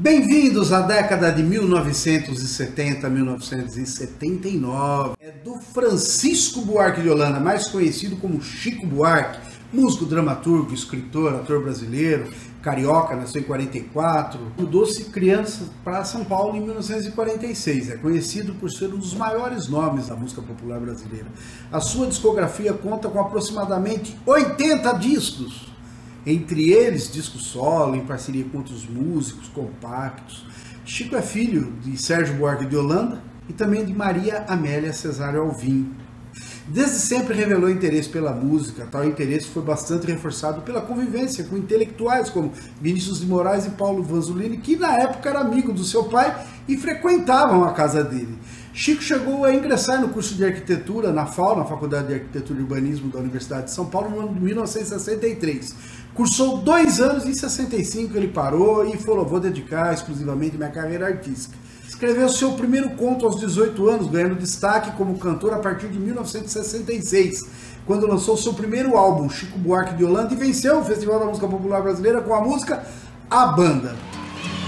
Bem-vindos à década de 1970-1979. É do Francisco Buarque de Holanda, mais conhecido como Chico Buarque, músico, dramaturgo, escritor, ator brasileiro, carioca, nasceu em 44. Mudou-se criança para São Paulo em 1946. É conhecido por ser um dos maiores nomes da música popular brasileira. A sua discografia conta com aproximadamente 80 discos entre eles disco solo, em parceria com outros músicos, compactos. Chico é filho de Sérgio Buarque de Holanda e também de Maria Amélia Cesário Alvim. Desde sempre revelou interesse pela música, tal interesse foi bastante reforçado pela convivência com intelectuais como Vinícius de Moraes e Paulo Vanzolini, que na época era amigo do seu pai e frequentavam a casa dele. Chico chegou a ingressar no curso de arquitetura na FAO, na Faculdade de Arquitetura e Urbanismo da Universidade de São Paulo, no ano de 1963. Cursou dois anos, em 65 ele parou e falou: vou dedicar exclusivamente minha carreira artística. Escreveu seu primeiro conto aos 18 anos, ganhando destaque como cantor a partir de 1966, quando lançou seu primeiro álbum, Chico Buarque de Holanda, e venceu o Festival da Música Popular Brasileira com a música A Banda.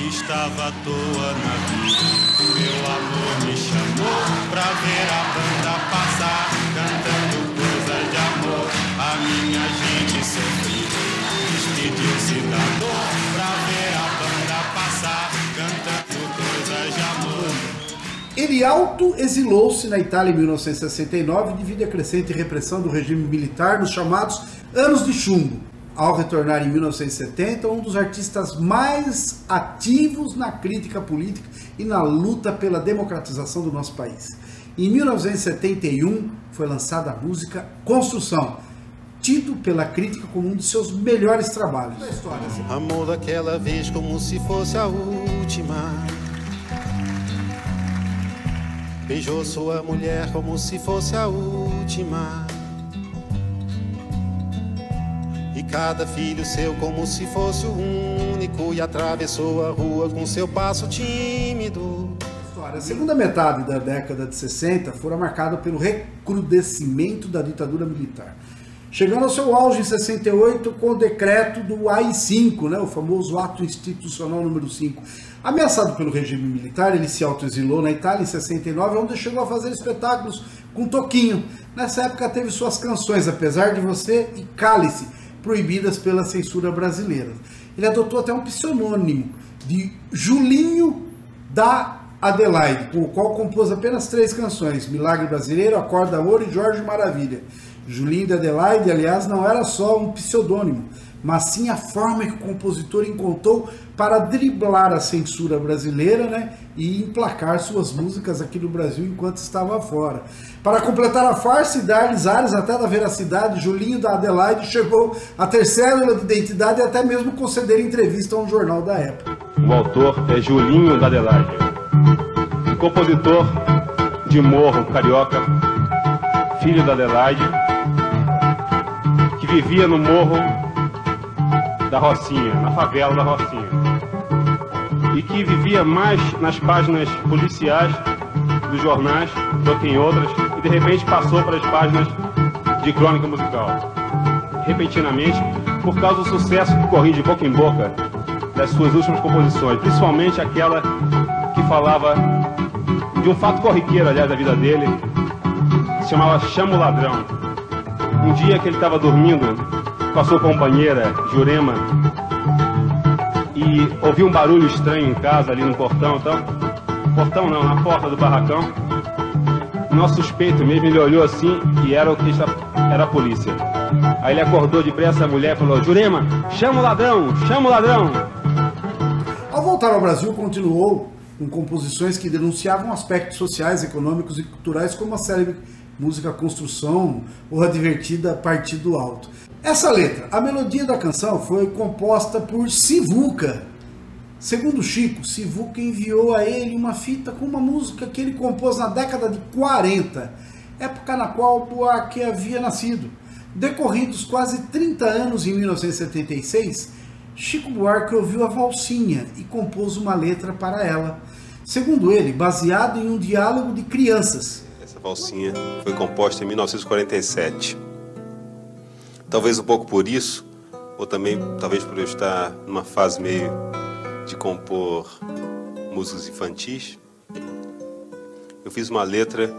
Estava à toa na vida, meu amor me chamou pra ver a banda passar, cantando coisas de amor, a minha gente sofrida despediu-se da dor, pra ver a banda passar, cantando coisas de amor. Ele auto-exilou-se na Itália em 1969 devido à crescente repressão do regime militar nos chamados Anos de Chumbo ao retornar em 1970, um dos artistas mais ativos na crítica política e na luta pela democratização do nosso país. Em 1971 foi lançada a música Construção, tido pela crítica como um dos seus melhores trabalhos. Amor daquela vez como se fosse a última. Beijou sua mulher como se fosse a última. Cada filho seu como se fosse o único. E atravessou a rua com seu passo tímido. A segunda metade da década de 60 fora marcada pelo recrudescimento da ditadura militar. Chegando ao seu auge em 68 com o decreto do AI-5, né, o famoso ato institucional número 5. Ameaçado pelo regime militar, ele se autoexilou na Itália em 69, onde chegou a fazer espetáculos com Toquinho. Nessa época teve suas canções Apesar de Você e Cálice, proibidas pela censura brasileira. Ele adotou até um pseudônimo de Julinho da Adelaide, com o qual compôs apenas três canções: Milagre Brasileiro, Acorda Ouro e Jorge Maravilha. Julinho da Adelaide, aliás, não era só um pseudônimo, mas sim a forma que o compositor encontrou para driblar a censura brasileira né, e emplacar suas músicas aqui no Brasil enquanto estava fora. Para completar a farsa e dar-lhes áreas até da veracidade, Julinho da Adelaide chegou a ter cédula de identidade e até mesmo conceder entrevista a um jornal da época. O autor é Julinho da Adelaide, compositor de Morro, carioca, filho da Adelaide, que vivia no Morro da Rocinha, na favela da Rocinha, e que vivia mais nas páginas policiais dos jornais do que em outras, e de repente passou para as páginas de crônica musical. Repentinamente, por causa do sucesso que corria de boca em boca das suas últimas composições, principalmente aquela que falava de um fato corriqueiro, aliás, da vida dele, se chamava Chama o Ladrão. Um dia que ele estava dormindo com a sua companheira, Jurema, e ouviu um barulho estranho em casa, ali no portão, então, portão não, na porta do barracão. Nosso suspeito mesmo, ele olhou assim e era o que era a polícia. Aí ele acordou depressa a mulher e falou: Jurema, chama o ladrão, chama o ladrão. Ao voltar ao Brasil, continuou com composições que denunciavam aspectos sociais, econômicos e culturais, como a célebre música Construção ou a divertida Partido Alto. Essa letra, a melodia da canção foi composta por Sivuca. Segundo Chico, Sivuca enviou a ele uma fita com uma música que ele compôs na década de 40, época na qual Buarque havia nascido. Decorridos quase 30 anos em 1976, Chico Buarque ouviu a valsinha e compôs uma letra para ela. Segundo ele, baseado em um diálogo de crianças. Essa valsinha foi composta em 1947. Talvez um pouco por isso, ou também talvez por eu estar numa fase meio de compor músicas infantis, eu fiz uma letra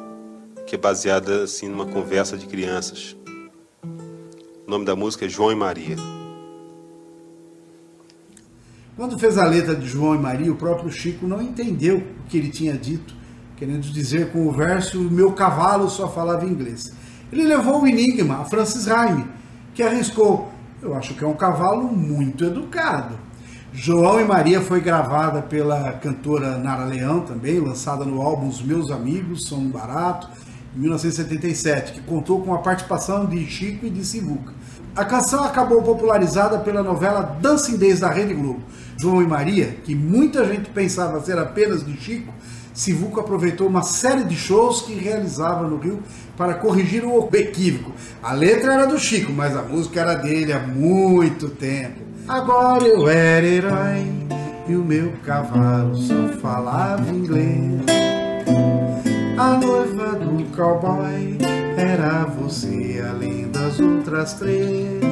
que é baseada assim numa conversa de crianças. O nome da música é João e Maria. Quando fez a letra de João e Maria, o próprio Chico não entendeu o que ele tinha dito, querendo dizer com o verso: Meu cavalo só falava inglês. Ele levou o enigma a Francis Raime, que arriscou: Eu acho que é um cavalo muito educado. João e Maria foi gravada pela cantora Nara Leão também, lançada no álbum Os Meus Amigos São Barato, em 1977, que contou com a participação de Chico e de Sivuca. A canção acabou popularizada pela novela Dancing da Rede Globo. João e Maria, que muita gente pensava ser apenas de Chico, Sivuca aproveitou uma série de shows que realizava no Rio para corrigir o equívoco. A letra era do Chico, mas a música era dele há muito tempo. Agora eu era herói e o meu cavalo só falava inglês. A noiva do cowboy era você além das outras três.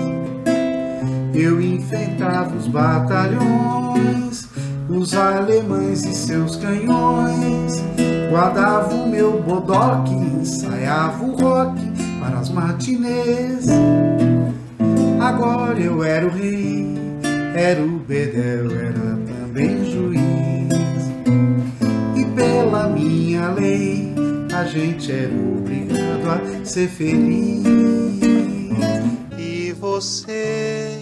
Eu enfrentava os batalhões, os alemães e seus canhões. Guardava o meu bodoque, ensaiava o rock para as matinês. Agora eu era o rei, era o bedel, era também juiz. E pela minha lei, a gente era obrigado a ser feliz. E você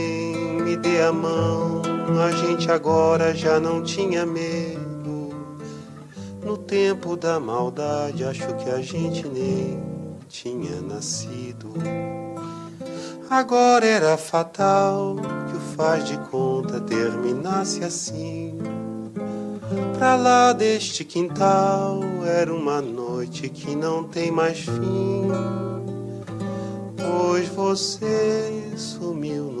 dê a mão, a gente agora já não tinha medo. No tempo da maldade, acho que a gente nem tinha nascido. Agora era fatal que o faz de conta terminasse assim. Pra lá deste quintal era uma noite que não tem mais fim. Pois você sumiu no